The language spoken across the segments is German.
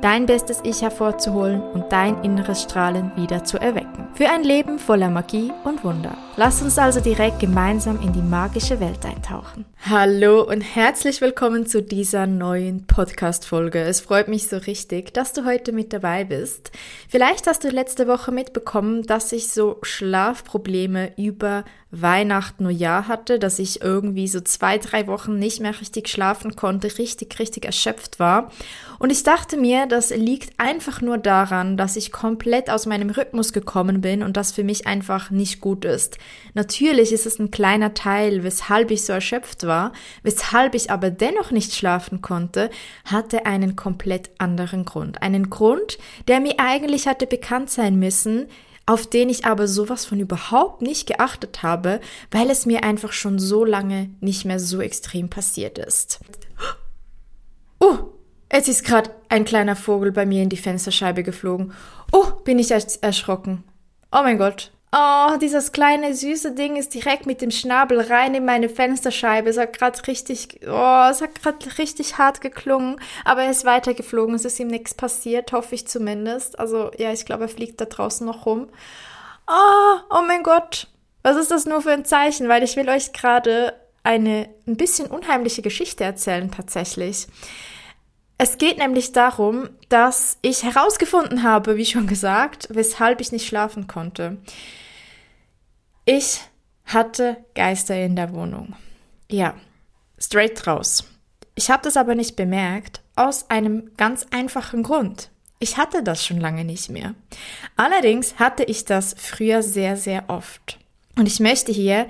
dein bestes Ich hervorzuholen und dein inneres Strahlen wieder zu erwecken. Für ein Leben voller Magie und Wunder. Lass uns also direkt gemeinsam in die magische Welt eintauchen. Hallo und herzlich willkommen zu dieser neuen Podcast-Folge. Es freut mich so richtig, dass du heute mit dabei bist. Vielleicht hast du letzte Woche mitbekommen, dass ich so Schlafprobleme über Weihnachten, Neujahr hatte, dass ich irgendwie so zwei, drei Wochen nicht mehr richtig schlafen konnte, richtig, richtig erschöpft war. Und ich dachte mir, das liegt einfach nur daran, dass ich komplett aus meinem Rhythmus gekommen bin und das für mich einfach nicht gut ist. Natürlich ist es ein kleiner Teil, weshalb ich so erschöpft war, weshalb ich aber dennoch nicht schlafen konnte, hatte einen komplett anderen Grund. Einen Grund, der mir eigentlich hatte bekannt sein müssen, auf den ich aber sowas von überhaupt nicht geachtet habe, weil es mir einfach schon so lange nicht mehr so extrem passiert ist. Oh, jetzt ist gerade ein kleiner Vogel bei mir in die Fensterscheibe geflogen. Oh, bin ich erschrocken. Oh mein Gott, Oh, dieses kleine süße Ding ist direkt mit dem Schnabel rein in meine Fensterscheibe. Es hat gerade richtig, oh, es hat gerade richtig hart geklungen, aber er ist weitergeflogen. Es ist ihm nichts passiert, hoffe ich zumindest. Also ja, ich glaube, er fliegt da draußen noch rum. Oh, oh mein Gott. Was ist das nur für ein Zeichen? Weil ich will euch gerade eine ein bisschen unheimliche Geschichte erzählen tatsächlich. Es geht nämlich darum, dass ich herausgefunden habe, wie schon gesagt, weshalb ich nicht schlafen konnte. Ich hatte Geister in der Wohnung. Ja, straight raus. Ich habe das aber nicht bemerkt, aus einem ganz einfachen Grund. Ich hatte das schon lange nicht mehr. Allerdings hatte ich das früher sehr, sehr oft. Und ich möchte hier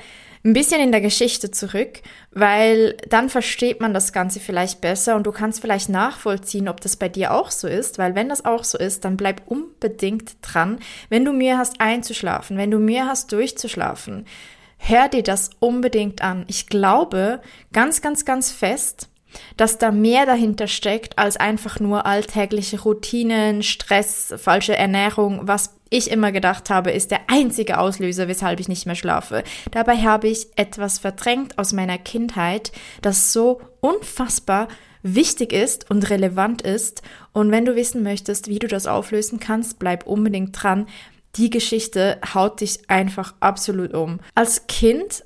ein bisschen in der Geschichte zurück, weil dann versteht man das Ganze vielleicht besser und du kannst vielleicht nachvollziehen, ob das bei dir auch so ist, weil wenn das auch so ist, dann bleib unbedingt dran. Wenn du Mühe hast einzuschlafen, wenn du Mühe hast durchzuschlafen, hör dir das unbedingt an. Ich glaube ganz, ganz, ganz fest, dass da mehr dahinter steckt als einfach nur alltägliche Routinen, Stress, falsche Ernährung, was ich immer gedacht habe, ist der einzige Auslöser, weshalb ich nicht mehr schlafe. Dabei habe ich etwas verdrängt aus meiner Kindheit, das so unfassbar wichtig ist und relevant ist. Und wenn du wissen möchtest, wie du das auflösen kannst, bleib unbedingt dran. Die Geschichte haut dich einfach absolut um. Als Kind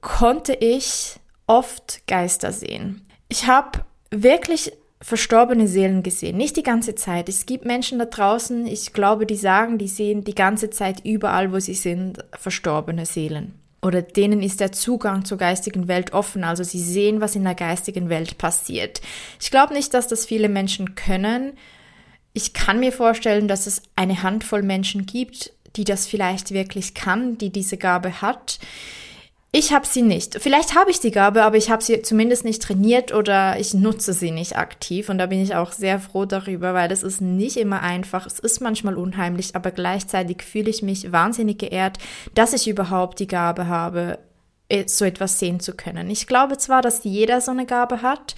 konnte ich oft Geister sehen. Ich habe wirklich verstorbene Seelen gesehen. Nicht die ganze Zeit. Es gibt Menschen da draußen, ich glaube, die sagen, die sehen die ganze Zeit überall, wo sie sind, verstorbene Seelen. Oder denen ist der Zugang zur geistigen Welt offen, also sie sehen, was in der geistigen Welt passiert. Ich glaube nicht, dass das viele Menschen können. Ich kann mir vorstellen, dass es eine Handvoll Menschen gibt, die das vielleicht wirklich kann, die diese Gabe hat. Ich habe sie nicht. Vielleicht habe ich die Gabe, aber ich habe sie zumindest nicht trainiert oder ich nutze sie nicht aktiv. Und da bin ich auch sehr froh darüber, weil das ist nicht immer einfach. Es ist manchmal unheimlich, aber gleichzeitig fühle ich mich wahnsinnig geehrt, dass ich überhaupt die Gabe habe, äh, so etwas sehen zu können. Ich glaube zwar, dass jeder so eine Gabe hat,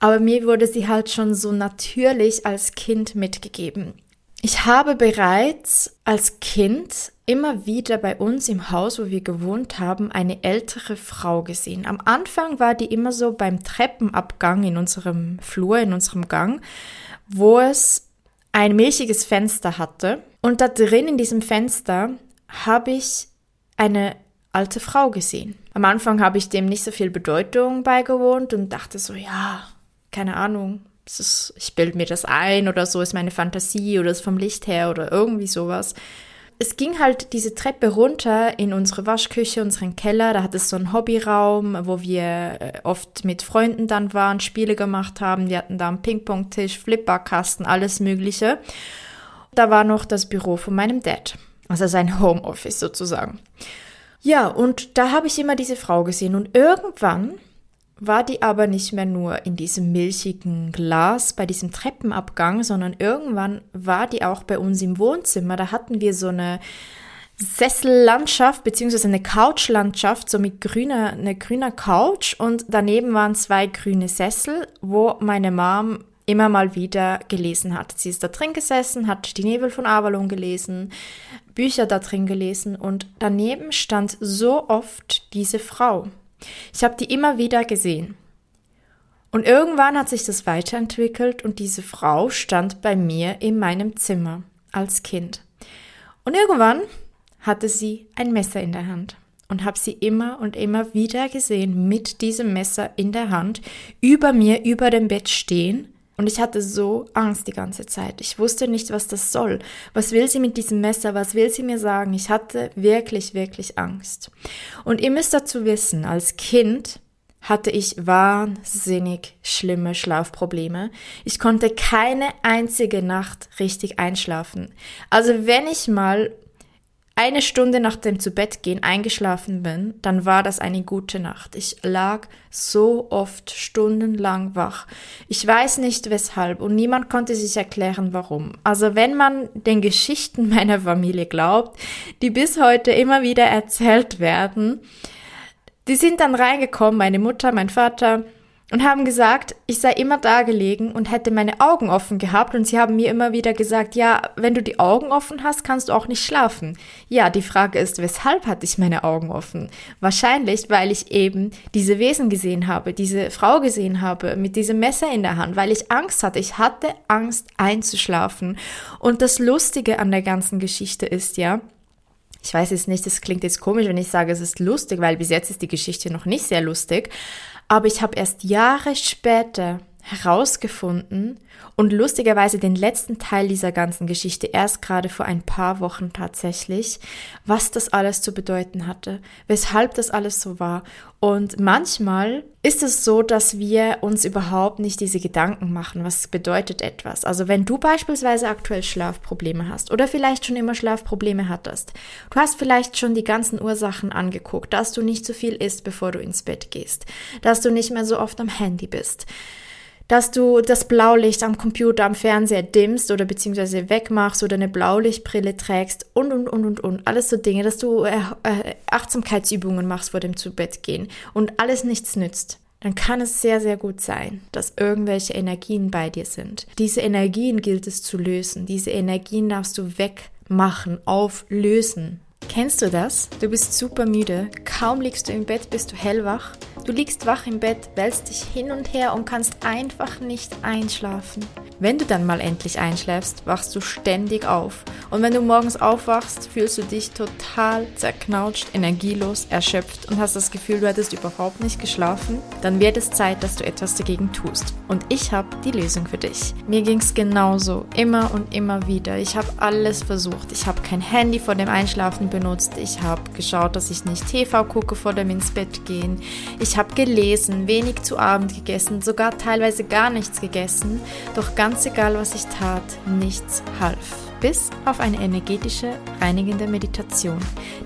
aber mir wurde sie halt schon so natürlich als Kind mitgegeben. Ich habe bereits als Kind immer wieder bei uns im Haus, wo wir gewohnt haben, eine ältere Frau gesehen. Am Anfang war die immer so beim Treppenabgang in unserem Flur, in unserem Gang, wo es ein milchiges Fenster hatte. Und da drin in diesem Fenster habe ich eine alte Frau gesehen. Am Anfang habe ich dem nicht so viel Bedeutung beigewohnt und dachte so, ja, keine Ahnung, ist, ich bilde mir das ein oder so ist meine Fantasie oder ist vom Licht her oder irgendwie sowas es ging halt diese Treppe runter in unsere Waschküche, unseren Keller. Da hat es so einen Hobbyraum, wo wir äh, oft mit Freunden dann waren, Spiele gemacht haben. Die hatten da einen Ping-Pong-Tisch, Flipperkasten, alles Mögliche. Da war noch das Büro von meinem Dad. Also sein Homeoffice sozusagen. Ja, und da habe ich immer diese Frau gesehen. Und irgendwann war die aber nicht mehr nur in diesem milchigen Glas bei diesem Treppenabgang, sondern irgendwann war die auch bei uns im Wohnzimmer. Da hatten wir so eine Sessellandschaft beziehungsweise eine Couchlandschaft, so mit grüner, eine grüner Couch und daneben waren zwei grüne Sessel, wo meine Mom immer mal wieder gelesen hat. Sie ist da drin gesessen, hat die Nebel von Avalon gelesen, Bücher da drin gelesen und daneben stand so oft diese Frau. Ich habe die immer wieder gesehen. Und irgendwann hat sich das weiterentwickelt und diese Frau stand bei mir in meinem Zimmer als Kind. Und irgendwann hatte sie ein Messer in der Hand und habe sie immer und immer wieder gesehen mit diesem Messer in der Hand über mir über dem Bett stehen und ich hatte so Angst die ganze Zeit. Ich wusste nicht, was das soll. Was will sie mit diesem Messer? Was will sie mir sagen? Ich hatte wirklich, wirklich Angst. Und ihr müsst dazu wissen, als Kind hatte ich wahnsinnig schlimme Schlafprobleme. Ich konnte keine einzige Nacht richtig einschlafen. Also wenn ich mal eine Stunde nach dem Zubettgehen eingeschlafen bin, dann war das eine gute Nacht. Ich lag so oft stundenlang wach. Ich weiß nicht weshalb und niemand konnte sich erklären, warum. Also wenn man den Geschichten meiner Familie glaubt, die bis heute immer wieder erzählt werden, die sind dann reingekommen, meine Mutter, mein Vater, und haben gesagt, ich sei immer da gelegen und hätte meine Augen offen gehabt und sie haben mir immer wieder gesagt, ja, wenn du die Augen offen hast, kannst du auch nicht schlafen. Ja, die Frage ist, weshalb hatte ich meine Augen offen? Wahrscheinlich, weil ich eben diese Wesen gesehen habe, diese Frau gesehen habe mit diesem Messer in der Hand, weil ich Angst hatte. Ich hatte Angst einzuschlafen. Und das Lustige an der ganzen Geschichte ist ja, ich weiß jetzt nicht, das klingt jetzt komisch, wenn ich sage, es ist lustig, weil bis jetzt ist die Geschichte noch nicht sehr lustig. Aber ich habe erst Jahre später herausgefunden und lustigerweise den letzten Teil dieser ganzen Geschichte erst gerade vor ein paar Wochen tatsächlich, was das alles zu bedeuten hatte, weshalb das alles so war. Und manchmal ist es so, dass wir uns überhaupt nicht diese Gedanken machen, was bedeutet etwas. Also wenn du beispielsweise aktuell Schlafprobleme hast oder vielleicht schon immer Schlafprobleme hattest, du hast vielleicht schon die ganzen Ursachen angeguckt, dass du nicht zu viel isst, bevor du ins Bett gehst, dass du nicht mehr so oft am Handy bist, dass du das Blaulicht am Computer, am Fernseher dimmst oder beziehungsweise wegmachst oder eine Blaulichtbrille trägst und, und, und, und, und. Alles so Dinge, dass du äh, äh, Achtsamkeitsübungen machst vor dem Zubettgehen und alles nichts nützt. Dann kann es sehr, sehr gut sein, dass irgendwelche Energien bei dir sind. Diese Energien gilt es zu lösen. Diese Energien darfst du wegmachen, auflösen. Kennst du das? Du bist super müde, kaum liegst du im Bett, bist du hellwach. Du liegst wach im Bett, wälzt dich hin und her und kannst einfach nicht einschlafen. Wenn du dann mal endlich einschläfst, wachst du ständig auf. Und wenn du morgens aufwachst, fühlst du dich total zerknautscht, energielos, erschöpft und hast das Gefühl, du hättest überhaupt nicht geschlafen, dann wird es Zeit, dass du etwas dagegen tust. Und ich habe die Lösung für dich. Mir ging es genauso, immer und immer wieder. Ich habe alles versucht. Ich habe kein Handy vor dem Einschlafen benutzt. Ich habe geschaut, dass ich nicht TV gucke vor dem ins Bett gehen. Ich habe gelesen, wenig zu Abend gegessen, sogar teilweise gar nichts gegessen. Doch ganz egal, was ich tat, nichts half. Bis auf eine energetische, reinigende Meditation.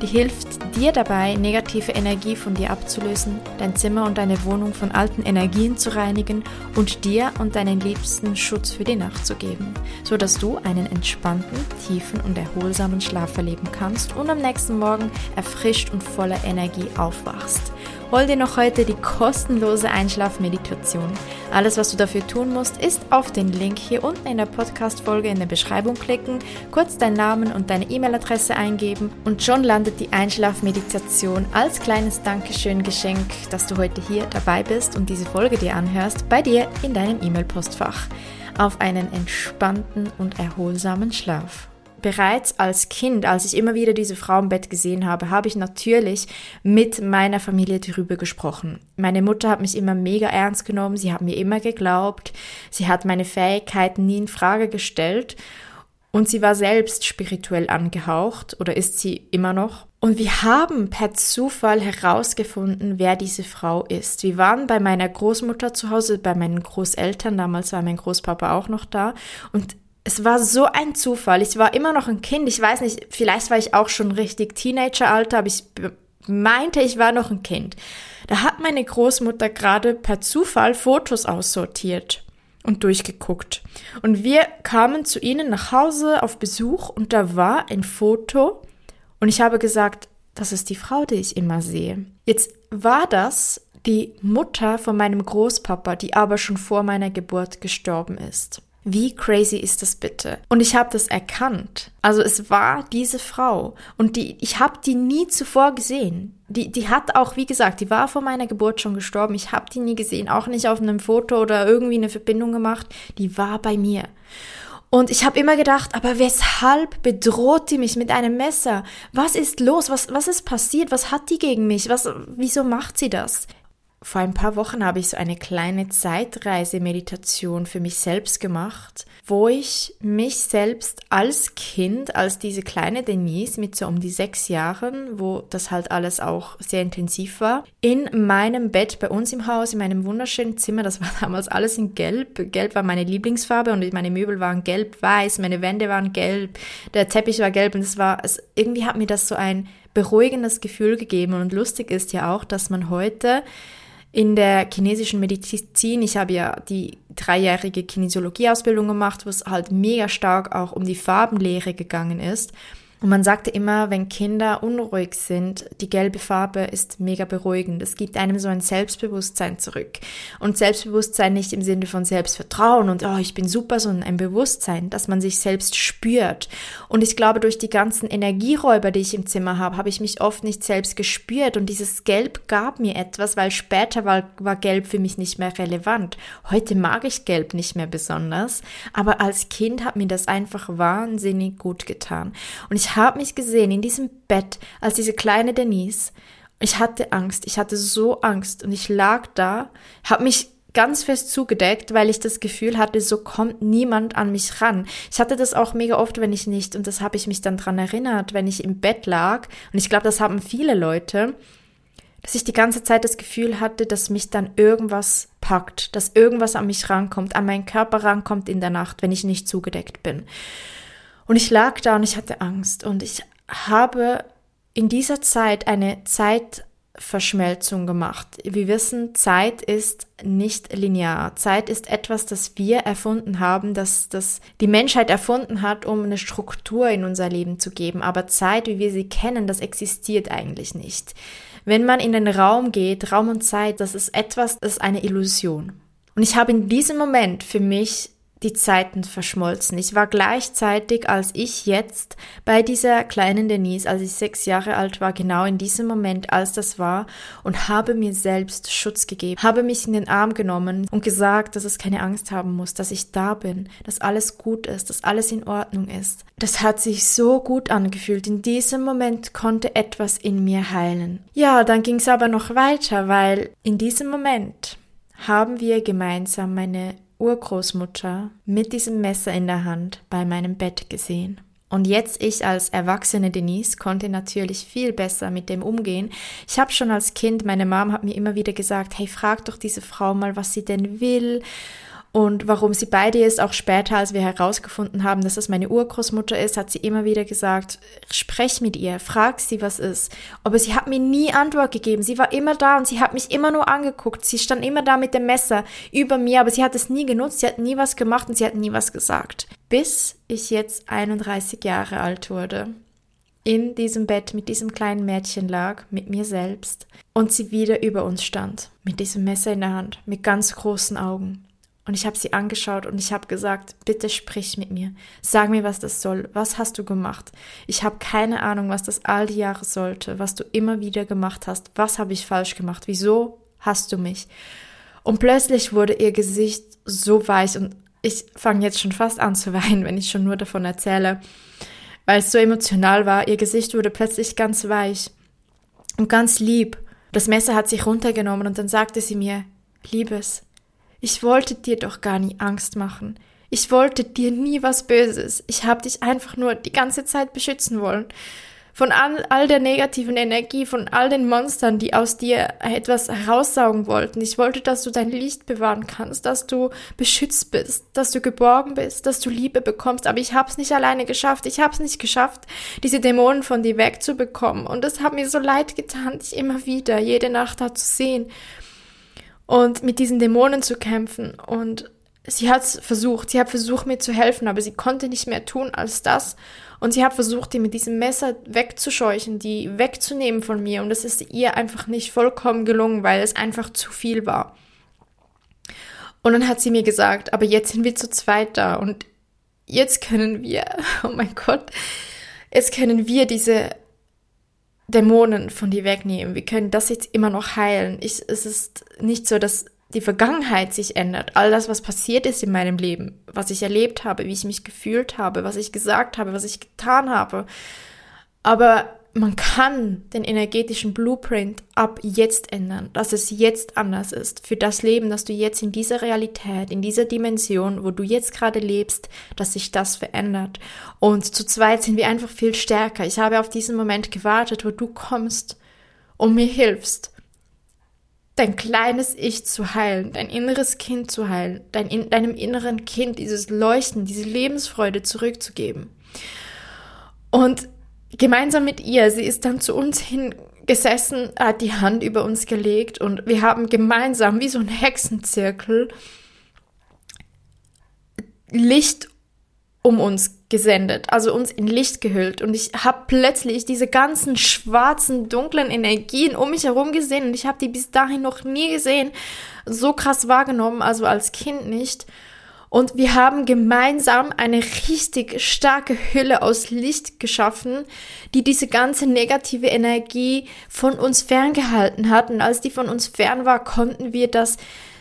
Die hilft dir dabei, negative Energie von dir abzulösen, dein Zimmer und deine Wohnung von alten Energien zu reinigen und dir und deinen Liebsten Schutz für die Nacht zu geben, sodass du einen entspannten, tiefen und erholsamen Schlaf erleben kannst und am nächsten Morgen erfrischt und voller Energie aufwachst. Hol dir noch heute die kostenlose Einschlafmeditation. Alles, was du dafür tun musst, ist auf den Link hier unten in der Podcast-Folge in der Beschreibung klicken, kurz deinen Namen und deine E-Mail-Adresse eingeben und schon landet die Einschlafmeditation als kleines Dankeschön-Geschenk, dass du heute hier dabei bist und diese Folge dir anhörst, bei dir in deinem E-Mail-Postfach. Auf einen entspannten und erholsamen Schlaf bereits als Kind, als ich immer wieder diese Frau im Bett gesehen habe, habe ich natürlich mit meiner Familie darüber gesprochen. Meine Mutter hat mich immer mega ernst genommen, sie hat mir immer geglaubt, sie hat meine Fähigkeiten nie in Frage gestellt und sie war selbst spirituell angehaucht oder ist sie immer noch. Und wir haben per Zufall herausgefunden, wer diese Frau ist. Wir waren bei meiner Großmutter zu Hause, bei meinen Großeltern, damals war mein Großpapa auch noch da und es war so ein Zufall. Ich war immer noch ein Kind. Ich weiß nicht, vielleicht war ich auch schon richtig Teenageralter, aber ich meinte, ich war noch ein Kind. Da hat meine Großmutter gerade per Zufall Fotos aussortiert und durchgeguckt. Und wir kamen zu ihnen nach Hause auf Besuch und da war ein Foto und ich habe gesagt, das ist die Frau, die ich immer sehe. Jetzt war das die Mutter von meinem Großpapa, die aber schon vor meiner Geburt gestorben ist. Wie crazy ist das bitte? Und ich habe das erkannt. Also es war diese Frau und die ich habe die nie zuvor gesehen. Die die hat auch wie gesagt, die war vor meiner Geburt schon gestorben. Ich habe die nie gesehen, auch nicht auf einem Foto oder irgendwie eine Verbindung gemacht. Die war bei mir. Und ich habe immer gedacht, aber weshalb bedroht die mich mit einem Messer? Was ist los? Was was ist passiert? Was hat die gegen mich? Was wieso macht sie das? Vor ein paar Wochen habe ich so eine kleine Zeitreise-Meditation für mich selbst gemacht, wo ich mich selbst als Kind, als diese kleine Denise mit so um die sechs Jahren, wo das halt alles auch sehr intensiv war, in meinem Bett bei uns im Haus, in meinem wunderschönen Zimmer, das war damals alles in Gelb. Gelb war meine Lieblingsfarbe und meine Möbel waren gelb-weiß, meine Wände waren gelb, der Teppich war gelb und es war, es, irgendwie hat mir das so ein beruhigendes Gefühl gegeben und lustig ist ja auch, dass man heute in der chinesischen Medizin, ich habe ja die dreijährige Kinesiologie-Ausbildung gemacht, wo es halt mega stark auch um die Farbenlehre gegangen ist. Und man sagte immer, wenn Kinder unruhig sind, die gelbe Farbe ist mega beruhigend. Es gibt einem so ein Selbstbewusstsein zurück. Und Selbstbewusstsein nicht im Sinne von Selbstvertrauen und oh, ich bin super, sondern ein Bewusstsein, dass man sich selbst spürt. Und ich glaube, durch die ganzen Energieräuber, die ich im Zimmer habe, habe ich mich oft nicht selbst gespürt. Und dieses Gelb gab mir etwas, weil später war, war Gelb für mich nicht mehr relevant. Heute mag ich Gelb nicht mehr besonders. Aber als Kind hat mir das einfach wahnsinnig gut getan. Und ich habe mich gesehen in diesem Bett als diese kleine Denise. Ich hatte Angst, ich hatte so Angst und ich lag da, habe mich ganz fest zugedeckt, weil ich das Gefühl hatte, so kommt niemand an mich ran. Ich hatte das auch mega oft, wenn ich nicht, und das habe ich mich dann dran erinnert, wenn ich im Bett lag, und ich glaube, das haben viele Leute, dass ich die ganze Zeit das Gefühl hatte, dass mich dann irgendwas packt, dass irgendwas an mich rankommt, an meinen Körper rankommt in der Nacht, wenn ich nicht zugedeckt bin. Und ich lag da und ich hatte Angst und ich habe in dieser Zeit eine Zeitverschmelzung gemacht. Wir wissen, Zeit ist nicht linear. Zeit ist etwas, das wir erfunden haben, das, das die Menschheit erfunden hat, um eine Struktur in unser Leben zu geben. Aber Zeit, wie wir sie kennen, das existiert eigentlich nicht. Wenn man in den Raum geht, Raum und Zeit, das ist etwas, das ist eine Illusion. Und ich habe in diesem Moment für mich die Zeiten verschmolzen. Ich war gleichzeitig, als ich jetzt bei dieser kleinen Denise, als ich sechs Jahre alt war, genau in diesem Moment, als das war, und habe mir selbst Schutz gegeben, habe mich in den Arm genommen und gesagt, dass es keine Angst haben muss, dass ich da bin, dass alles gut ist, dass alles in Ordnung ist. Das hat sich so gut angefühlt. In diesem Moment konnte etwas in mir heilen. Ja, dann ging es aber noch weiter, weil in diesem Moment haben wir gemeinsam meine Urgroßmutter mit diesem Messer in der Hand bei meinem Bett gesehen. Und jetzt ich als erwachsene Denise konnte natürlich viel besser mit dem umgehen. Ich habe schon als Kind, meine Mom hat mir immer wieder gesagt, hey, frag doch diese Frau mal, was sie denn will und warum sie bei dir ist, auch später, als wir herausgefunden haben, dass es meine Urgroßmutter ist, hat sie immer wieder gesagt, sprech mit ihr, frag sie, was ist. Aber sie hat mir nie Antwort gegeben. Sie war immer da und sie hat mich immer nur angeguckt. Sie stand immer da mit dem Messer über mir, aber sie hat es nie genutzt, sie hat nie was gemacht und sie hat nie was gesagt. Bis ich jetzt 31 Jahre alt wurde in diesem Bett mit diesem kleinen Mädchen lag, mit mir selbst, und sie wieder über uns stand, mit diesem Messer in der Hand, mit ganz großen Augen. Und ich habe sie angeschaut und ich habe gesagt, bitte sprich mit mir. Sag mir, was das soll. Was hast du gemacht? Ich habe keine Ahnung, was das all die Jahre sollte, was du immer wieder gemacht hast. Was habe ich falsch gemacht? Wieso hast du mich? Und plötzlich wurde ihr Gesicht so weich und ich fange jetzt schon fast an zu weinen, wenn ich schon nur davon erzähle, weil es so emotional war. Ihr Gesicht wurde plötzlich ganz weich und ganz lieb. Das Messer hat sich runtergenommen und dann sagte sie mir, Liebes, ich wollte dir doch gar nie Angst machen. Ich wollte dir nie was Böses. Ich habe dich einfach nur die ganze Zeit beschützen wollen. von all, all der negativen Energie, von all den Monstern, die aus dir etwas heraussaugen wollten. Ich wollte, dass du dein Licht bewahren kannst, dass du beschützt bist, dass du geborgen bist, dass du Liebe bekommst. Aber ich habe es nicht alleine geschafft. Ich habe es nicht geschafft, diese Dämonen von dir wegzubekommen. Und es hat mir so leid getan, dich immer wieder, jede Nacht da zu sehen und mit diesen Dämonen zu kämpfen. Und sie hat versucht, sie hat versucht, mir zu helfen, aber sie konnte nicht mehr tun als das. Und sie hat versucht, die mit diesem Messer wegzuscheuchen, die wegzunehmen von mir. Und es ist ihr einfach nicht vollkommen gelungen, weil es einfach zu viel war. Und dann hat sie mir gesagt, aber jetzt sind wir zu zweit da und jetzt können wir, oh mein Gott, jetzt können wir diese Dämonen von dir wegnehmen. Wir können das jetzt immer noch heilen. Ich, es ist nicht so, dass die Vergangenheit sich ändert, all das, was passiert ist in meinem Leben, was ich erlebt habe, wie ich mich gefühlt habe, was ich gesagt habe, was ich getan habe. Aber man kann den energetischen Blueprint ab jetzt ändern, dass es jetzt anders ist. Für das Leben, das du jetzt in dieser Realität, in dieser Dimension, wo du jetzt gerade lebst, dass sich das verändert. Und zu zweit sind wir einfach viel stärker. Ich habe auf diesen Moment gewartet, wo du kommst und mir hilfst dein kleines Ich zu heilen, dein inneres Kind zu heilen, dein, in, deinem inneren Kind dieses Leuchten, diese Lebensfreude zurückzugeben. Und gemeinsam mit ihr, sie ist dann zu uns hingesessen, hat die Hand über uns gelegt und wir haben gemeinsam wie so ein Hexenzirkel Licht um uns gesendet, also uns in Licht gehüllt. Und ich habe plötzlich diese ganzen schwarzen, dunklen Energien um mich herum gesehen und ich habe die bis dahin noch nie gesehen, so krass wahrgenommen, also als Kind nicht. Und wir haben gemeinsam eine richtig starke Hülle aus Licht geschaffen, die diese ganze negative Energie von uns ferngehalten hat. Und als die von uns fern war, konnten wir das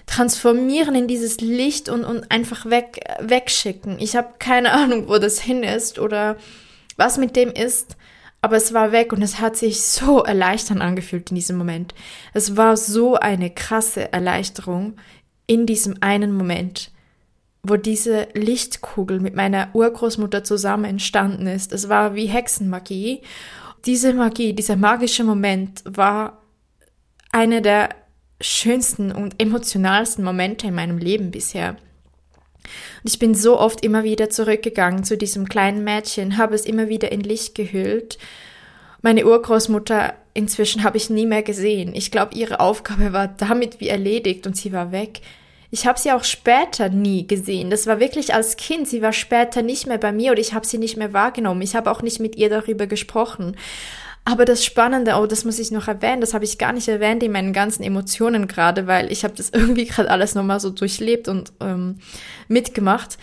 transformieren in dieses Licht und, und einfach weg, wegschicken. Ich habe keine Ahnung, wo das hin ist oder was mit dem ist, aber es war weg und es hat sich so erleichternd angefühlt in diesem Moment. Es war so eine krasse Erleichterung in diesem einen Moment, wo diese Lichtkugel mit meiner Urgroßmutter zusammen entstanden ist. Es war wie Hexenmagie. Diese Magie, dieser magische Moment war eine der schönsten und emotionalsten Momente in meinem Leben bisher. Und ich bin so oft immer wieder zurückgegangen zu diesem kleinen Mädchen, habe es immer wieder in Licht gehüllt. Meine Urgroßmutter inzwischen habe ich nie mehr gesehen. Ich glaube, ihre Aufgabe war damit wie erledigt und sie war weg. Ich habe sie auch später nie gesehen. Das war wirklich als Kind. Sie war später nicht mehr bei mir oder ich habe sie nicht mehr wahrgenommen. Ich habe auch nicht mit ihr darüber gesprochen. Aber das Spannende, oh, das muss ich noch erwähnen, das habe ich gar nicht erwähnt in meinen ganzen Emotionen gerade, weil ich habe das irgendwie gerade alles nochmal so durchlebt und ähm, mitgemacht.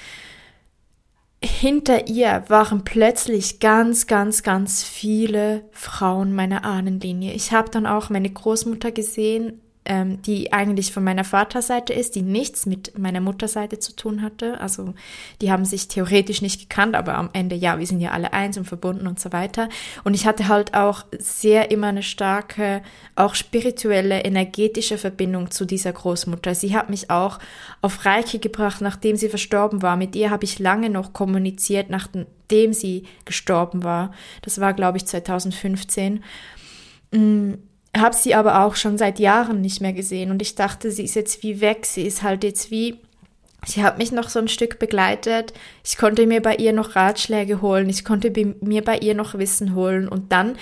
Hinter ihr waren plötzlich ganz, ganz, ganz viele Frauen meiner Ahnenlinie. Ich habe dann auch meine Großmutter gesehen, ähm, die eigentlich von meiner Vaterseite ist, die nichts mit meiner Mutterseite zu tun hatte. Also die haben sich theoretisch nicht gekannt, aber am Ende, ja, wir sind ja alle eins und verbunden und so weiter. Und ich hatte halt auch sehr immer eine starke, auch spirituelle, energetische Verbindung zu dieser Großmutter. Sie hat mich auch auf Reiki gebracht, nachdem sie verstorben war. Mit ihr habe ich lange noch kommuniziert, nachdem sie gestorben war. Das war, glaube ich, 2015 habe sie aber auch schon seit Jahren nicht mehr gesehen. Und ich dachte, sie ist jetzt wie weg, sie ist halt jetzt wie, sie hat mich noch so ein Stück begleitet, ich konnte mir bei ihr noch Ratschläge holen, ich konnte mir bei ihr noch Wissen holen. Und dann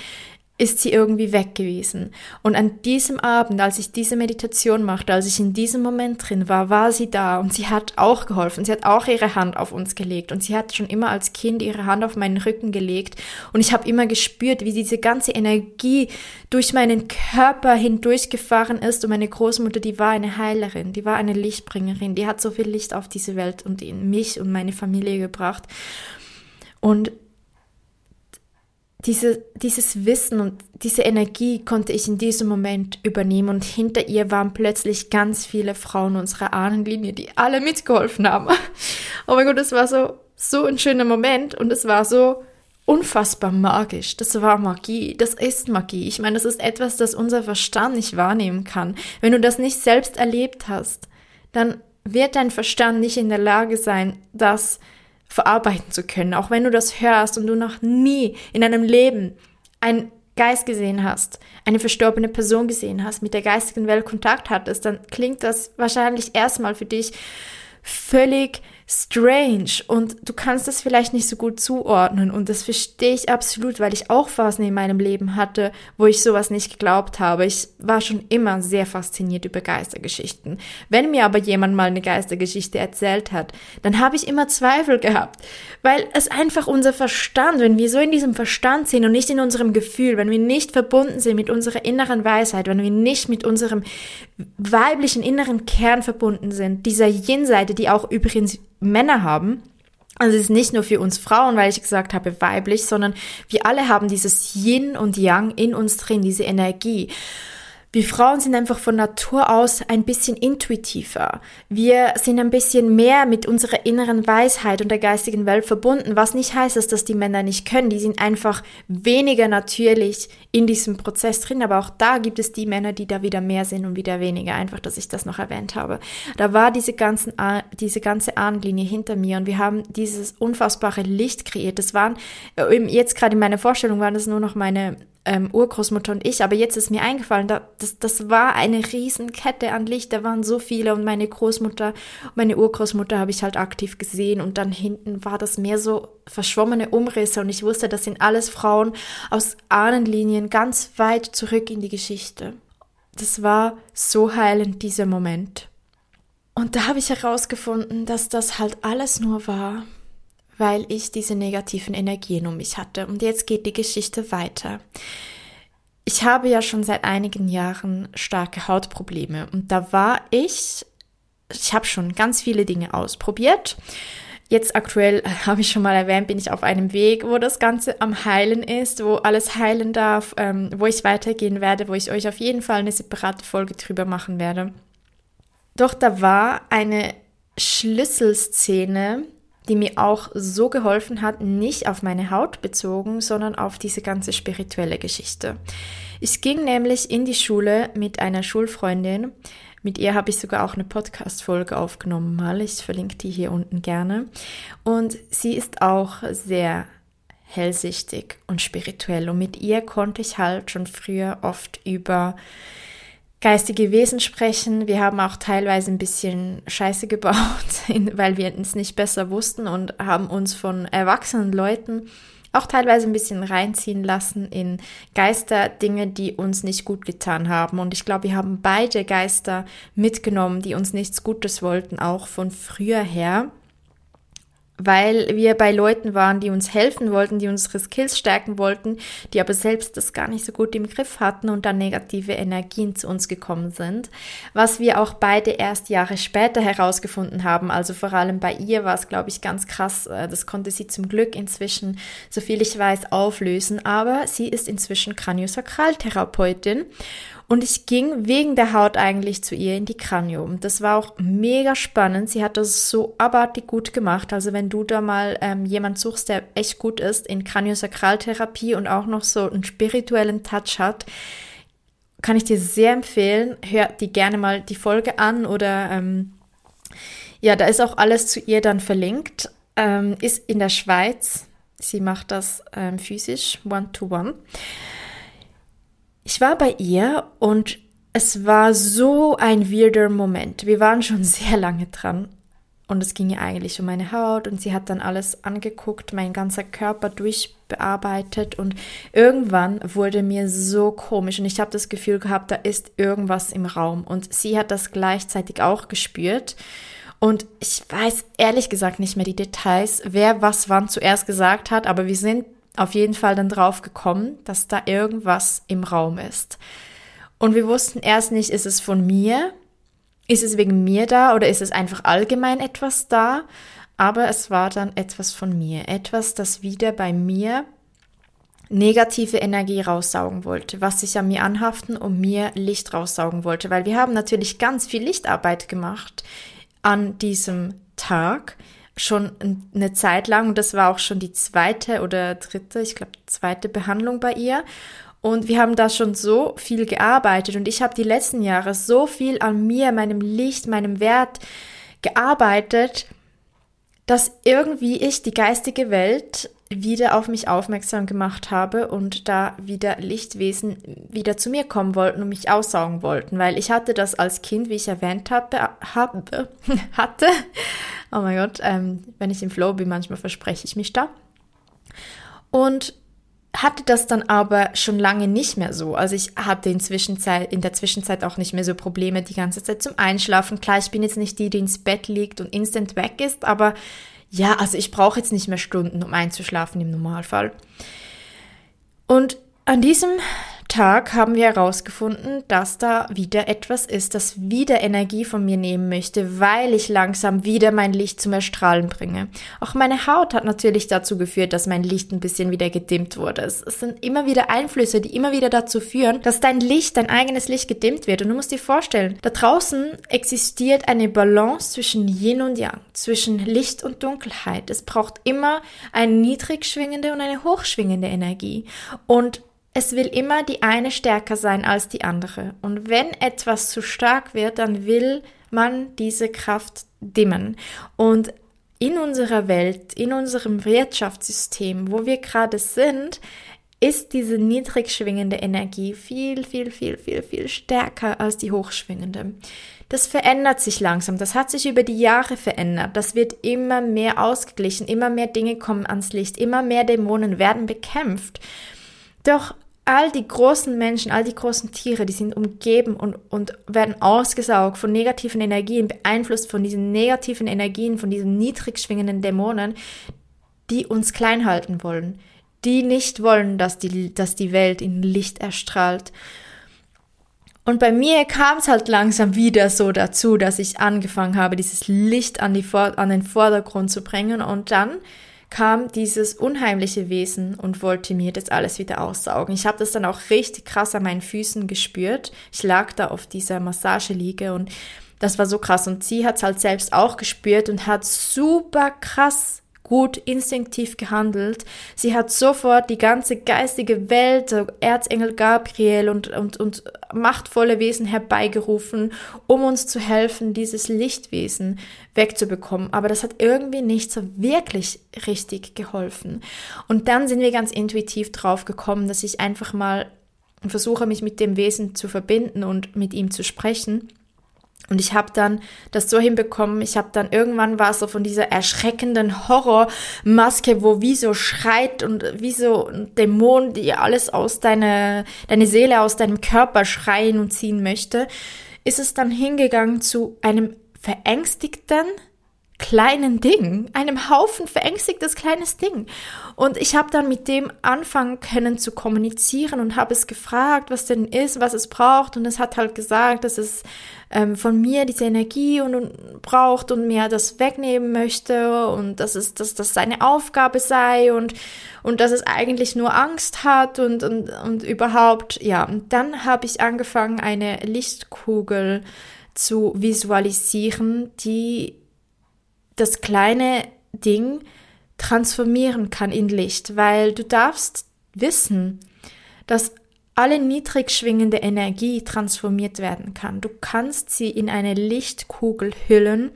ist sie irgendwie weg gewesen. Und an diesem Abend, als ich diese Meditation machte, als ich in diesem Moment drin war, war sie da und sie hat auch geholfen. Sie hat auch ihre Hand auf uns gelegt und sie hat schon immer als Kind ihre Hand auf meinen Rücken gelegt und ich habe immer gespürt, wie diese ganze Energie durch meinen Körper hindurchgefahren ist und meine Großmutter, die war eine Heilerin, die war eine Lichtbringerin, die hat so viel Licht auf diese Welt und in mich und meine Familie gebracht. Und diese, dieses Wissen und diese Energie konnte ich in diesem Moment übernehmen und hinter ihr waren plötzlich ganz viele Frauen unserer Ahnenlinie, die alle mitgeholfen haben. Oh mein Gott, das war so, so ein schöner Moment und es war so unfassbar magisch. Das war Magie. Das ist Magie. Ich meine, das ist etwas, das unser Verstand nicht wahrnehmen kann. Wenn du das nicht selbst erlebt hast, dann wird dein Verstand nicht in der Lage sein, das verarbeiten zu können. Auch wenn du das hörst und du noch nie in deinem Leben ein Geist gesehen hast, eine verstorbene Person gesehen hast, mit der geistigen Welt Kontakt hattest, dann klingt das wahrscheinlich erstmal für dich völlig strange und du kannst das vielleicht nicht so gut zuordnen und das verstehe ich absolut, weil ich auch Phasen in meinem Leben hatte, wo ich sowas nicht geglaubt habe. Ich war schon immer sehr fasziniert über Geistergeschichten. Wenn mir aber jemand mal eine Geistergeschichte erzählt hat, dann habe ich immer Zweifel gehabt, weil es einfach unser Verstand, wenn wir so in diesem Verstand sind und nicht in unserem Gefühl, wenn wir nicht verbunden sind mit unserer inneren Weisheit, wenn wir nicht mit unserem weiblichen inneren Kern verbunden sind, dieser Yin-Seite, die auch übrigens Männer haben. Also es ist nicht nur für uns Frauen, weil ich gesagt habe weiblich, sondern wir alle haben dieses Yin und Yang in uns drin, diese Energie. Wir Frauen sind einfach von Natur aus ein bisschen intuitiver. Wir sind ein bisschen mehr mit unserer inneren Weisheit und der geistigen Welt verbunden, was nicht heißt, dass das die Männer nicht können. Die sind einfach weniger natürlich in diesem Prozess drin, aber auch da gibt es die Männer, die da wieder mehr sind und wieder weniger. Einfach, dass ich das noch erwähnt habe. Da war diese, ganzen, diese ganze Ahnenlinie hinter mir und wir haben dieses unfassbare Licht kreiert. Das waren, äh, jetzt gerade in meiner Vorstellung waren das nur noch meine ähm, Urgroßmutter und ich, aber jetzt ist mir eingefallen, da, das, das war eine Riesenkette an Licht, da waren so viele und meine Großmutter, meine Urgroßmutter habe ich halt aktiv gesehen und dann hinten war das mehr so verschwommene Umrisse und ich wusste, das sind alles Frauen aus Ahnenlinien ganz weit zurück in die Geschichte. Das war so heilend, dieser Moment. Und da habe ich herausgefunden, dass das halt alles nur war, weil ich diese negativen Energien um mich hatte. Und jetzt geht die Geschichte weiter. Ich habe ja schon seit einigen Jahren starke Hautprobleme und da war ich, ich habe schon ganz viele Dinge ausprobiert. Jetzt aktuell äh, habe ich schon mal erwähnt, bin ich auf einem Weg, wo das Ganze am Heilen ist, wo alles heilen darf, ähm, wo ich weitergehen werde, wo ich euch auf jeden Fall eine separate Folge drüber machen werde. Doch da war eine Schlüsselszene, die mir auch so geholfen hat, nicht auf meine Haut bezogen, sondern auf diese ganze spirituelle Geschichte. Ich ging nämlich in die Schule mit einer Schulfreundin. Mit ihr habe ich sogar auch eine Podcast-Folge aufgenommen mal. Ich verlinke die hier unten gerne. Und sie ist auch sehr hellsichtig und spirituell. Und mit ihr konnte ich halt schon früher oft über geistige Wesen sprechen. Wir haben auch teilweise ein bisschen Scheiße gebaut, weil wir es nicht besser wussten und haben uns von erwachsenen Leuten auch teilweise ein bisschen reinziehen lassen in Geister, Dinge, die uns nicht gut getan haben. Und ich glaube, wir haben beide Geister mitgenommen, die uns nichts Gutes wollten, auch von früher her weil wir bei Leuten waren, die uns helfen wollten, die unsere Skills stärken wollten, die aber selbst das gar nicht so gut im Griff hatten und dann negative Energien zu uns gekommen sind. Was wir auch beide erst Jahre später herausgefunden haben, also vor allem bei ihr war es, glaube ich, ganz krass. Äh, das konnte sie zum Glück inzwischen, soviel ich weiß, auflösen, aber sie ist inzwischen Kraniosakraltherapeutin und ich ging wegen der Haut eigentlich zu ihr in die Kranium. Das war auch mega spannend. Sie hat das so abartig gut gemacht. Also wenn du da mal ähm, jemand suchst, der echt gut ist in Kraniosakraltherapie und auch noch so einen spirituellen Touch hat, kann ich dir sehr empfehlen. Hör die gerne mal die Folge an oder ähm, ja, da ist auch alles zu ihr dann verlinkt. Ähm, ist in der Schweiz. Sie macht das ähm, physisch, one-to-one. -one. Ich war bei ihr und es war so ein weirder Moment. Wir waren schon sehr lange dran und es ging ja eigentlich um meine Haut und sie hat dann alles angeguckt, mein ganzer Körper durchbearbeitet und irgendwann wurde mir so komisch und ich habe das Gefühl gehabt, da ist irgendwas im Raum und sie hat das gleichzeitig auch gespürt. Und ich weiß ehrlich gesagt nicht mehr die Details, wer was wann zuerst gesagt hat, aber wir sind auf jeden Fall dann drauf gekommen, dass da irgendwas im Raum ist. Und wir wussten erst nicht, ist es von mir? Ist es wegen mir da oder ist es einfach allgemein etwas da? Aber es war dann etwas von mir, etwas, das wieder bei mir negative Energie raussaugen wollte, was sich an mir anhaften und mir Licht raussaugen wollte, weil wir haben natürlich ganz viel Lichtarbeit gemacht an diesem Tag schon eine Zeit lang und das war auch schon die zweite oder dritte, ich glaube zweite Behandlung bei ihr. Und wir haben da schon so viel gearbeitet und ich habe die letzten Jahre so viel an mir, meinem Licht, meinem Wert gearbeitet, dass irgendwie ich die geistige Welt wieder auf mich aufmerksam gemacht habe und da wieder Lichtwesen wieder zu mir kommen wollten und mich aussaugen wollten, weil ich hatte das als Kind, wie ich erwähnt habe, habe hatte. Oh mein Gott, ähm, wenn ich im Flow bin, manchmal verspreche ich mich da. Und hatte das dann aber schon lange nicht mehr so. Also ich hatte in, Zwischenzeit, in der Zwischenzeit auch nicht mehr so Probleme die ganze Zeit zum Einschlafen. Klar, ich bin jetzt nicht die, die ins Bett liegt und instant weg ist, aber ja, also ich brauche jetzt nicht mehr Stunden, um einzuschlafen im Normalfall. Und an diesem Tag haben wir herausgefunden, dass da wieder etwas ist, das wieder Energie von mir nehmen möchte, weil ich langsam wieder mein Licht zum Erstrahlen bringe. Auch meine Haut hat natürlich dazu geführt, dass mein Licht ein bisschen wieder gedimmt wurde. Es, sind immer wieder Einflüsse, die immer wieder dazu führen, dass dein Licht, dein eigenes Licht gedimmt wird. Und du musst dir vorstellen, da draußen existiert eine Balance zwischen Yin und Yang, zwischen Licht und Dunkelheit. Es braucht immer eine niedrig schwingende und eine hochschwingende Energie. Und es will immer die eine stärker sein als die andere. Und wenn etwas zu stark wird, dann will man diese Kraft dimmen. Und in unserer Welt, in unserem Wirtschaftssystem, wo wir gerade sind, ist diese niedrig schwingende Energie viel, viel, viel, viel, viel stärker als die hochschwingende. Das verändert sich langsam. Das hat sich über die Jahre verändert. Das wird immer mehr ausgeglichen. Immer mehr Dinge kommen ans Licht. Immer mehr Dämonen werden bekämpft. Doch all die großen Menschen, all die großen Tiere, die sind umgeben und, und werden ausgesaugt von negativen Energien, beeinflusst von diesen negativen Energien, von diesen niedrig schwingenden Dämonen, die uns klein halten wollen, die nicht wollen, dass die, dass die Welt in Licht erstrahlt. Und bei mir kam es halt langsam wieder so dazu, dass ich angefangen habe, dieses Licht an, die, an den Vordergrund zu bringen und dann kam dieses unheimliche Wesen und wollte mir das alles wieder aussaugen. Ich habe das dann auch richtig krass an meinen Füßen gespürt. Ich lag da auf dieser Massageliege und das war so krass. Und sie hat es halt selbst auch gespürt und hat super krass gut instinktiv gehandelt. Sie hat sofort die ganze geistige Welt, Erzengel Gabriel und, und, und machtvolle Wesen herbeigerufen, um uns zu helfen, dieses Lichtwesen wegzubekommen. Aber das hat irgendwie nicht so wirklich richtig geholfen. Und dann sind wir ganz intuitiv drauf gekommen, dass ich einfach mal versuche, mich mit dem Wesen zu verbinden und mit ihm zu sprechen. Und ich habe dann das so hinbekommen, ich habe dann irgendwann war so von dieser erschreckenden Horrormaske, wo wie so schreit und wie so ein Dämon, die alles aus deiner, deine Seele aus deinem Körper schreien und ziehen möchte, ist es dann hingegangen zu einem verängstigten, kleinen Ding, einem Haufen verängstigtes kleines Ding. Und ich habe dann mit dem anfangen können zu kommunizieren und habe es gefragt, was denn ist, was es braucht. Und es hat halt gesagt, dass es ähm, von mir diese Energie und, und, braucht und mir das wegnehmen möchte und dass es, dass das seine Aufgabe sei und und dass es eigentlich nur Angst hat und und, und überhaupt ja. Und dann habe ich angefangen, eine Lichtkugel zu visualisieren, die das kleine Ding transformieren kann in Licht, weil du darfst wissen, dass alle niedrig schwingende Energie transformiert werden kann. Du kannst sie in eine Lichtkugel hüllen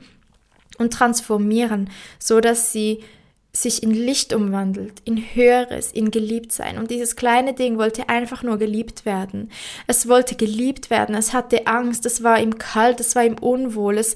und transformieren, so dass sie sich in Licht umwandelt, in Höheres, in Geliebtsein. Und dieses kleine Ding wollte einfach nur geliebt werden. Es wollte geliebt werden. Es hatte Angst. Es war ihm kalt. Es war ihm unwohl. Es,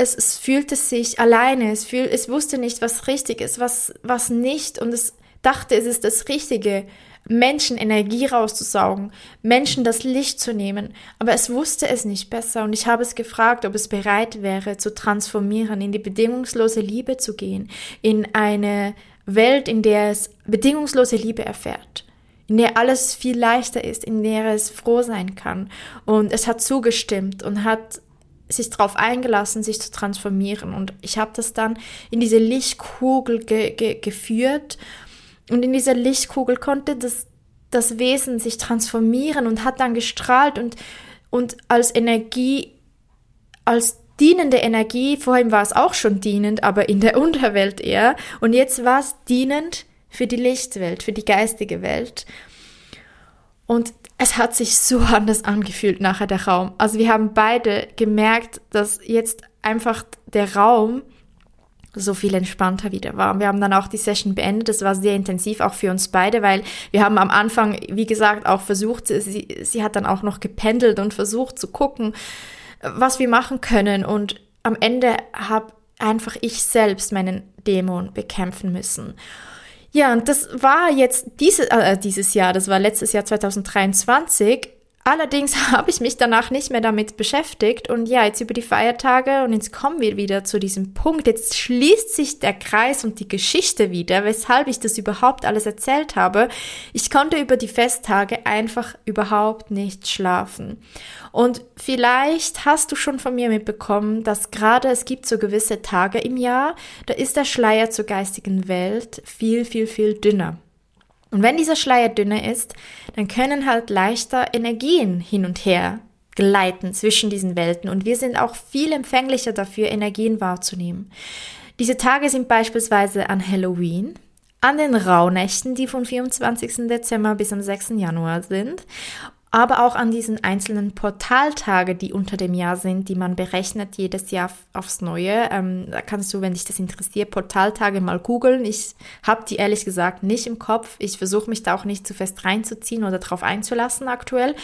es, es fühlte sich alleine. Es, fühl, es wusste nicht, was richtig ist, was, was nicht. Und es dachte, es ist das Richtige. Menschen Energie rauszusaugen, Menschen das Licht zu nehmen, aber es wusste es nicht besser und ich habe es gefragt, ob es bereit wäre zu transformieren, in die bedingungslose Liebe zu gehen, in eine Welt, in der es bedingungslose Liebe erfährt, in der alles viel leichter ist, in der es froh sein kann und es hat zugestimmt und hat sich darauf eingelassen, sich zu transformieren und ich habe das dann in diese Lichtkugel ge ge geführt und in dieser Lichtkugel konnte das, das Wesen sich transformieren und hat dann gestrahlt und, und als Energie, als dienende Energie, vorhin war es auch schon dienend, aber in der Unterwelt eher. Und jetzt war es dienend für die Lichtwelt, für die geistige Welt. Und es hat sich so anders angefühlt nachher der Raum. Also wir haben beide gemerkt, dass jetzt einfach der Raum so viel entspannter wieder war. Wir haben dann auch die Session beendet. Das war sehr intensiv, auch für uns beide, weil wir haben am Anfang, wie gesagt, auch versucht, sie, sie hat dann auch noch gependelt und versucht zu gucken, was wir machen können. Und am Ende habe einfach ich selbst meinen Dämon bekämpfen müssen. Ja, und das war jetzt diese, äh, dieses Jahr, das war letztes Jahr 2023 Allerdings habe ich mich danach nicht mehr damit beschäftigt und ja, jetzt über die Feiertage und jetzt kommen wir wieder zu diesem Punkt. Jetzt schließt sich der Kreis und die Geschichte wieder, weshalb ich das überhaupt alles erzählt habe. Ich konnte über die Festtage einfach überhaupt nicht schlafen. Und vielleicht hast du schon von mir mitbekommen, dass gerade es gibt so gewisse Tage im Jahr, da ist der Schleier zur geistigen Welt viel, viel, viel dünner. Und wenn dieser Schleier dünner ist, dann können halt leichter Energien hin und her gleiten zwischen diesen Welten und wir sind auch viel empfänglicher dafür, Energien wahrzunehmen. Diese Tage sind beispielsweise an Halloween, an den Rauhnächten, die vom 24. Dezember bis am 6. Januar sind aber auch an diesen einzelnen Portaltage, die unter dem Jahr sind, die man berechnet jedes Jahr aufs Neue. Ähm, da kannst du, wenn dich das interessiert, Portaltage mal googeln. Ich habe die ehrlich gesagt nicht im Kopf. Ich versuche mich da auch nicht zu fest reinzuziehen oder drauf einzulassen aktuell,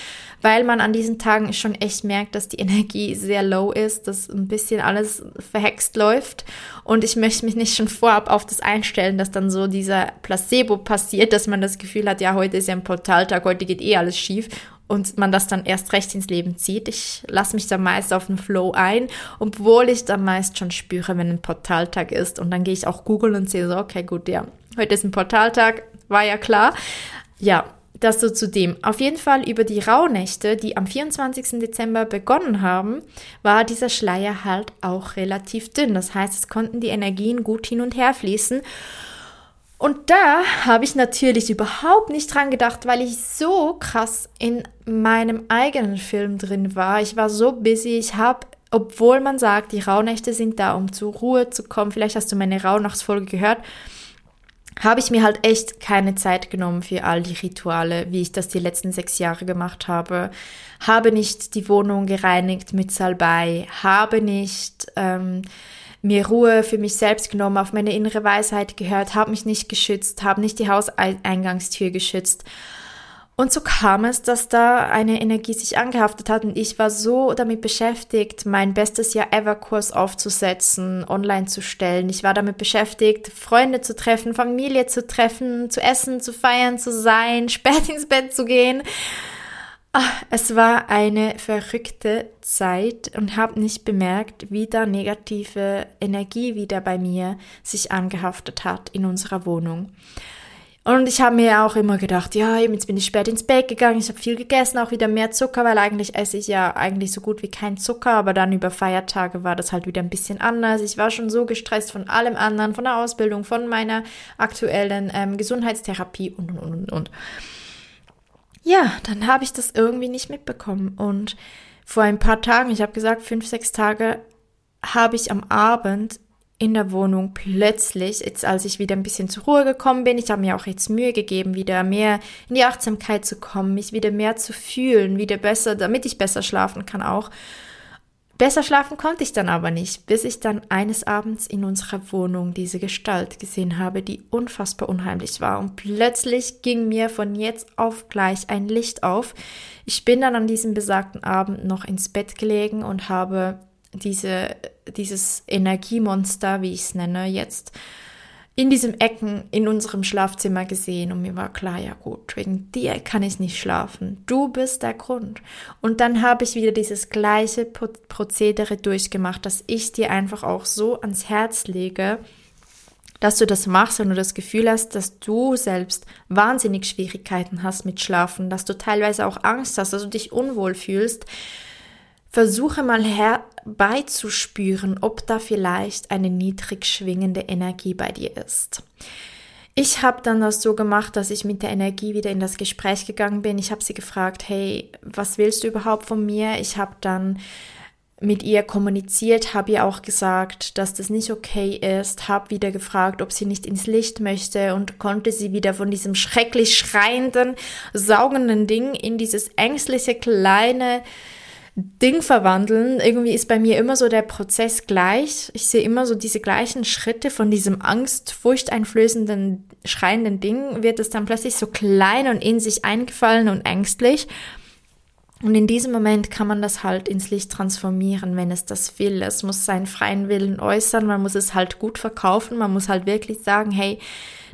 weil man an diesen Tagen schon echt merkt, dass die Energie sehr low ist, dass ein bisschen alles verhext läuft. Und ich möchte mich nicht schon vorab auf das einstellen, dass dann so dieser Placebo passiert, dass man das Gefühl hat, ja, heute ist ja ein Portaltag, heute geht eh alles schief und man das dann erst recht ins Leben zieht. Ich lasse mich da meist auf den Flow ein, obwohl ich da meist schon spüre, wenn ein Portaltag ist. Und dann gehe ich auch googeln und sehe so, okay, gut, ja, heute ist ein Portaltag, war ja klar. Ja, das so zu dem. Auf jeden Fall über die Rauhnächte, die am 24. Dezember begonnen haben, war dieser Schleier halt auch relativ dünn. Das heißt, es konnten die Energien gut hin und her fließen. Und da habe ich natürlich überhaupt nicht dran gedacht, weil ich so krass in meinem eigenen Film drin war. Ich war so busy, ich habe, obwohl man sagt, die Rauhnächte sind da, um zur Ruhe zu kommen, vielleicht hast du meine Rauhnachtsfolge gehört, habe ich mir halt echt keine Zeit genommen für all die Rituale, wie ich das die letzten sechs Jahre gemacht habe. Habe nicht die Wohnung gereinigt mit Salbei, habe nicht... Ähm, mir Ruhe für mich selbst genommen, auf meine innere Weisheit gehört, habe mich nicht geschützt, habe nicht die Hauseingangstür geschützt. Und so kam es, dass da eine Energie sich angehaftet hat und ich war so damit beschäftigt, mein bestes Jahr ever Kurs aufzusetzen, online zu stellen. Ich war damit beschäftigt, Freunde zu treffen, Familie zu treffen, zu essen, zu feiern, zu sein, spät ins Bett zu gehen. Ach, es war eine verrückte Zeit und habe nicht bemerkt, wie da negative Energie wieder bei mir sich angehaftet hat in unserer Wohnung. Und ich habe mir auch immer gedacht, ja, jetzt bin ich spät ins Bett gegangen, ich habe viel gegessen, auch wieder mehr Zucker, weil eigentlich esse ich ja eigentlich so gut wie kein Zucker, aber dann über Feiertage war das halt wieder ein bisschen anders. Ich war schon so gestresst von allem anderen, von der Ausbildung, von meiner aktuellen ähm, Gesundheitstherapie und, und, und, und ja, dann habe ich das irgendwie nicht mitbekommen. Und vor ein paar Tagen, ich habe gesagt, fünf, sechs Tage, habe ich am Abend in der Wohnung plötzlich, jetzt als ich wieder ein bisschen zur Ruhe gekommen bin, ich habe mir auch jetzt Mühe gegeben, wieder mehr in die Achtsamkeit zu kommen, mich wieder mehr zu fühlen, wieder besser, damit ich besser schlafen kann auch. Besser schlafen konnte ich dann aber nicht, bis ich dann eines Abends in unserer Wohnung diese Gestalt gesehen habe, die unfassbar unheimlich war. Und plötzlich ging mir von jetzt auf gleich ein Licht auf. Ich bin dann an diesem besagten Abend noch ins Bett gelegen und habe diese, dieses Energiemonster, wie ich es nenne, jetzt in diesem Ecken in unserem Schlafzimmer gesehen und mir war klar, ja gut, wegen dir kann ich nicht schlafen. Du bist der Grund. Und dann habe ich wieder dieses gleiche Prozedere durchgemacht, dass ich dir einfach auch so ans Herz lege, dass du das machst, wenn du das Gefühl hast, dass du selbst wahnsinnig Schwierigkeiten hast mit Schlafen, dass du teilweise auch Angst hast, dass du dich unwohl fühlst, Versuche mal herbeizuspüren, ob da vielleicht eine niedrig schwingende Energie bei dir ist. Ich habe dann das so gemacht, dass ich mit der Energie wieder in das Gespräch gegangen bin. Ich habe sie gefragt, hey, was willst du überhaupt von mir? Ich habe dann mit ihr kommuniziert, habe ihr auch gesagt, dass das nicht okay ist, habe wieder gefragt, ob sie nicht ins Licht möchte und konnte sie wieder von diesem schrecklich schreienden, saugenden Ding in dieses ängstliche kleine Ding verwandeln. Irgendwie ist bei mir immer so der Prozess gleich. Ich sehe immer so diese gleichen Schritte von diesem Angst, furchteinflößenden, schreienden Ding, wird es dann plötzlich so klein und in sich eingefallen und ängstlich. Und in diesem Moment kann man das halt ins Licht transformieren, wenn es das will. Es muss seinen freien Willen äußern, man muss es halt gut verkaufen, man muss halt wirklich sagen, hey,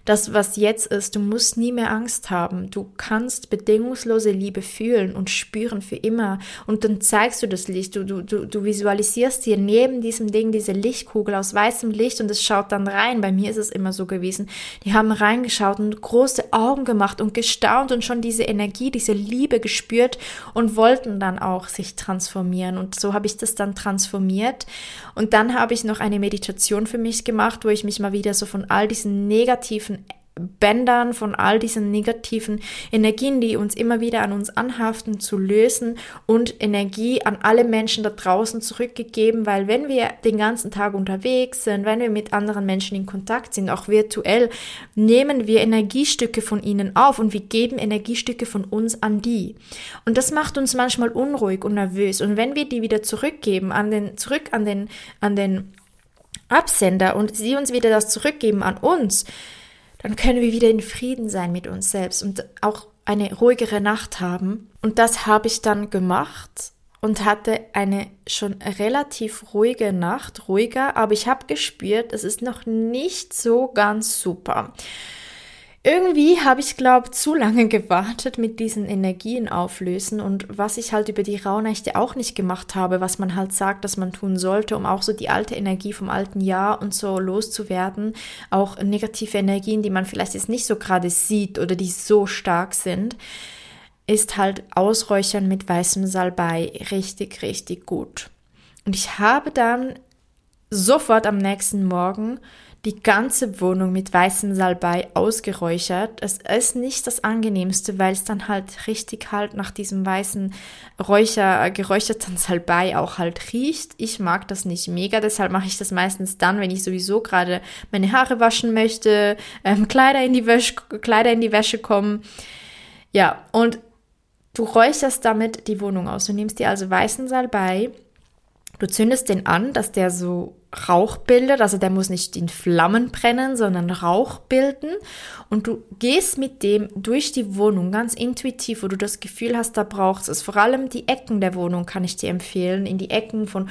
das, was jetzt ist, du musst nie mehr Angst haben. Du kannst bedingungslose Liebe fühlen und spüren für immer. Und dann zeigst du das Licht. Du, du, du, du visualisierst dir neben diesem Ding diese Lichtkugel aus weißem Licht und es schaut dann rein. Bei mir ist es immer so gewesen. Die haben reingeschaut und große Augen gemacht und gestaunt und schon diese Energie, diese Liebe gespürt und wollten dann auch sich transformieren. Und so habe ich das dann transformiert. Und dann habe ich noch eine Meditation für mich gemacht, wo ich mich mal wieder so von all diesen negativen Bändern, von all diesen negativen Energien, die uns immer wieder an uns anhaften, zu lösen und Energie an alle Menschen da draußen zurückgegeben, weil wenn wir den ganzen Tag unterwegs sind, wenn wir mit anderen Menschen in Kontakt sind, auch virtuell, nehmen wir Energiestücke von ihnen auf und wir geben Energiestücke von uns an die. Und das macht uns manchmal unruhig und nervös. Und wenn wir die wieder zurückgeben, an den, zurück an den, an den Absender und sie uns wieder das zurückgeben an uns, dann können wir wieder in Frieden sein mit uns selbst und auch eine ruhigere Nacht haben. Und das habe ich dann gemacht und hatte eine schon relativ ruhige Nacht, ruhiger, aber ich habe gespürt, es ist noch nicht so ganz super. Irgendwie habe ich, glaube zu lange gewartet mit diesen Energien auflösen und was ich halt über die Rauhnächte auch nicht gemacht habe, was man halt sagt, dass man tun sollte, um auch so die alte Energie vom alten Jahr und so loszuwerden, auch negative Energien, die man vielleicht jetzt nicht so gerade sieht oder die so stark sind, ist halt Ausräuchern mit weißem Salbei richtig, richtig gut. Und ich habe dann sofort am nächsten Morgen die ganze Wohnung mit weißem Salbei ausgeräuchert. Es ist nicht das angenehmste, weil es dann halt richtig halt nach diesem weißen Räucher, geräucherten Salbei auch halt riecht. Ich mag das nicht mega, deshalb mache ich das meistens dann, wenn ich sowieso gerade meine Haare waschen möchte, ähm, Kleider in die Wäsche, Kleider in die Wäsche kommen. Ja, und du räucherst damit die Wohnung aus. Du nimmst dir also weißen Salbei, du zündest den an, dass der so Rauch bildet, also der muss nicht in Flammen brennen, sondern Rauch bilden und du gehst mit dem durch die Wohnung ganz intuitiv, wo du das Gefühl hast, da braucht es. Vor allem die Ecken der Wohnung kann ich dir empfehlen, in die Ecken von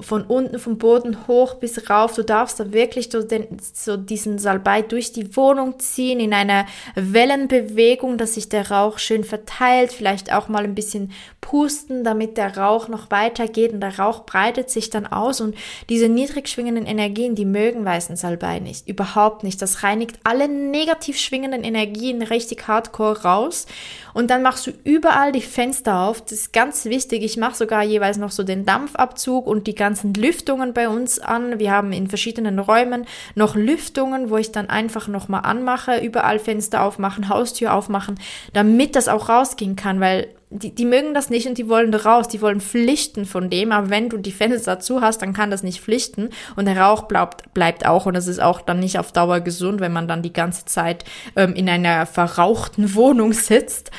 von unten vom Boden hoch bis rauf. Du darfst da wirklich so, den, so diesen Salbei durch die Wohnung ziehen in einer Wellenbewegung, dass sich der Rauch schön verteilt, vielleicht auch mal ein bisschen pusten, damit der Rauch noch weitergeht und der Rauch breitet sich dann aus und diese niedrig schwingenden Energien, die mögen weißen Salbei nicht, überhaupt nicht. Das reinigt alle negativ schwingenden Energien richtig hardcore raus und dann machst du überall die Fenster auf. Das ist ganz wichtig. Ich mache sogar jeweils noch so den Dampfabzug und die ganzen Lüftungen bei uns an. Wir haben in verschiedenen Räumen noch Lüftungen, wo ich dann einfach nochmal anmache, überall Fenster aufmachen, Haustür aufmachen, damit das auch rausgehen kann, weil die, die mögen das nicht und die wollen raus, die wollen Pflichten von dem, aber wenn du die Fenster dazu hast, dann kann das nicht pflichten und der Rauch bleibt, bleibt auch und es ist auch dann nicht auf Dauer gesund, wenn man dann die ganze Zeit ähm, in einer verrauchten Wohnung sitzt.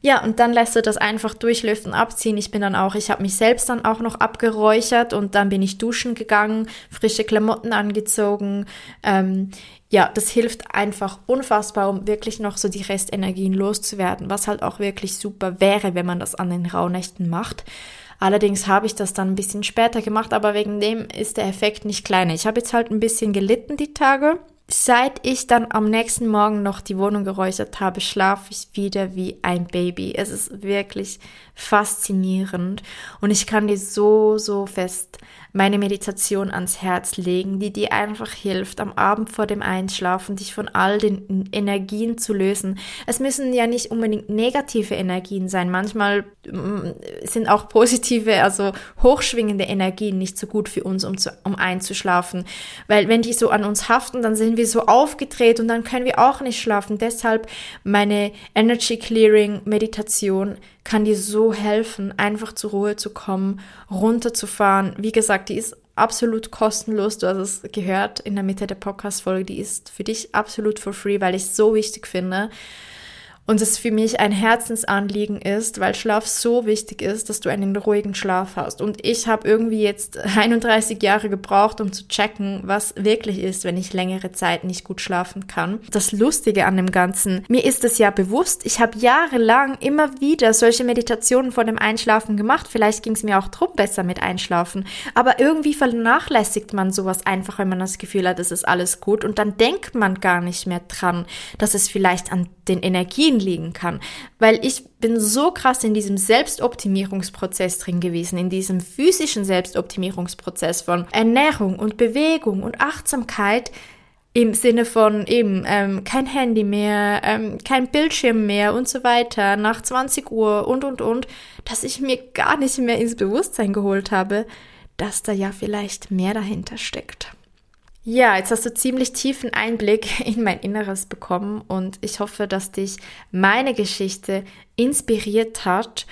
Ja, und dann lässt du das einfach durchlüften, abziehen. Ich bin dann auch, ich habe mich selbst dann auch noch abgeräuchert und dann bin ich duschen gegangen, frische Klamotten angezogen. Ähm, ja, das hilft einfach unfassbar, um wirklich noch so die Restenergien loszuwerden, was halt auch wirklich super wäre, wenn man das an den Rauhnächten macht. Allerdings habe ich das dann ein bisschen später gemacht, aber wegen dem ist der Effekt nicht kleiner. Ich habe jetzt halt ein bisschen gelitten die Tage. Seit ich dann am nächsten Morgen noch die Wohnung geräuchert habe, schlafe ich wieder wie ein Baby. Es ist wirklich faszinierend und ich kann dir so, so fest meine Meditation ans Herz legen, die dir einfach hilft, am Abend vor dem Einschlafen dich von all den Energien zu lösen. Es müssen ja nicht unbedingt negative Energien sein. Manchmal mm, sind auch positive, also hochschwingende Energien nicht so gut für uns, um, zu, um einzuschlafen. Weil wenn die so an uns haften, dann sind wir so aufgedreht und dann können wir auch nicht schlafen. Deshalb meine Energy Clearing Meditation kann dir so helfen, einfach zur Ruhe zu kommen, runterzufahren. Wie gesagt, die ist absolut kostenlos. Du hast es gehört in der Mitte der Podcast-Folge. Die ist für dich absolut for free, weil ich es so wichtig finde. Und es für mich ein Herzensanliegen ist, weil Schlaf so wichtig ist, dass du einen ruhigen Schlaf hast. Und ich habe irgendwie jetzt 31 Jahre gebraucht, um zu checken, was wirklich ist, wenn ich längere Zeit nicht gut schlafen kann. Das Lustige an dem Ganzen, mir ist es ja bewusst, ich habe jahrelang immer wieder solche Meditationen vor dem Einschlafen gemacht. Vielleicht ging es mir auch drum besser mit Einschlafen. Aber irgendwie vernachlässigt man sowas einfach, wenn man das Gefühl hat, es ist alles gut. Und dann denkt man gar nicht mehr dran, dass es vielleicht an den Energien liegen kann. Weil ich bin so krass in diesem Selbstoptimierungsprozess drin gewesen, in diesem physischen Selbstoptimierungsprozess von Ernährung und Bewegung und Achtsamkeit, im Sinne von eben ähm, kein Handy mehr, ähm, kein Bildschirm mehr und so weiter, nach 20 Uhr und und und, dass ich mir gar nicht mehr ins Bewusstsein geholt habe, dass da ja vielleicht mehr dahinter steckt. Ja, jetzt hast du ziemlich tiefen Einblick in mein Inneres bekommen und ich hoffe, dass dich meine Geschichte inspiriert hat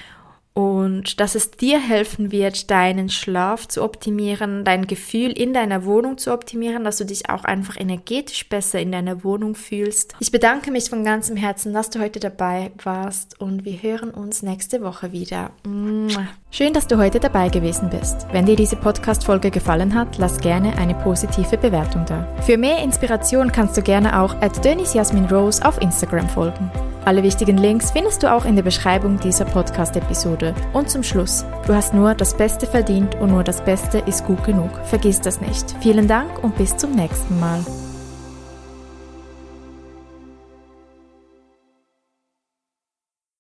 und dass es dir helfen wird, deinen Schlaf zu optimieren, dein Gefühl in deiner Wohnung zu optimieren, dass du dich auch einfach energetisch besser in deiner Wohnung fühlst. Ich bedanke mich von ganzem Herzen, dass du heute dabei warst und wir hören uns nächste Woche wieder. Schön, dass du heute dabei gewesen bist. Wenn dir diese Podcast-Folge gefallen hat, lass gerne eine positive Bewertung da. Für mehr Inspiration kannst du gerne auch at Dennis Jasmin Rose auf Instagram folgen. Alle wichtigen Links findest du auch in der Beschreibung dieser Podcast-Episode. Und zum Schluss, du hast nur das Beste verdient und nur das Beste ist gut genug. Vergiss das nicht. Vielen Dank und bis zum nächsten Mal.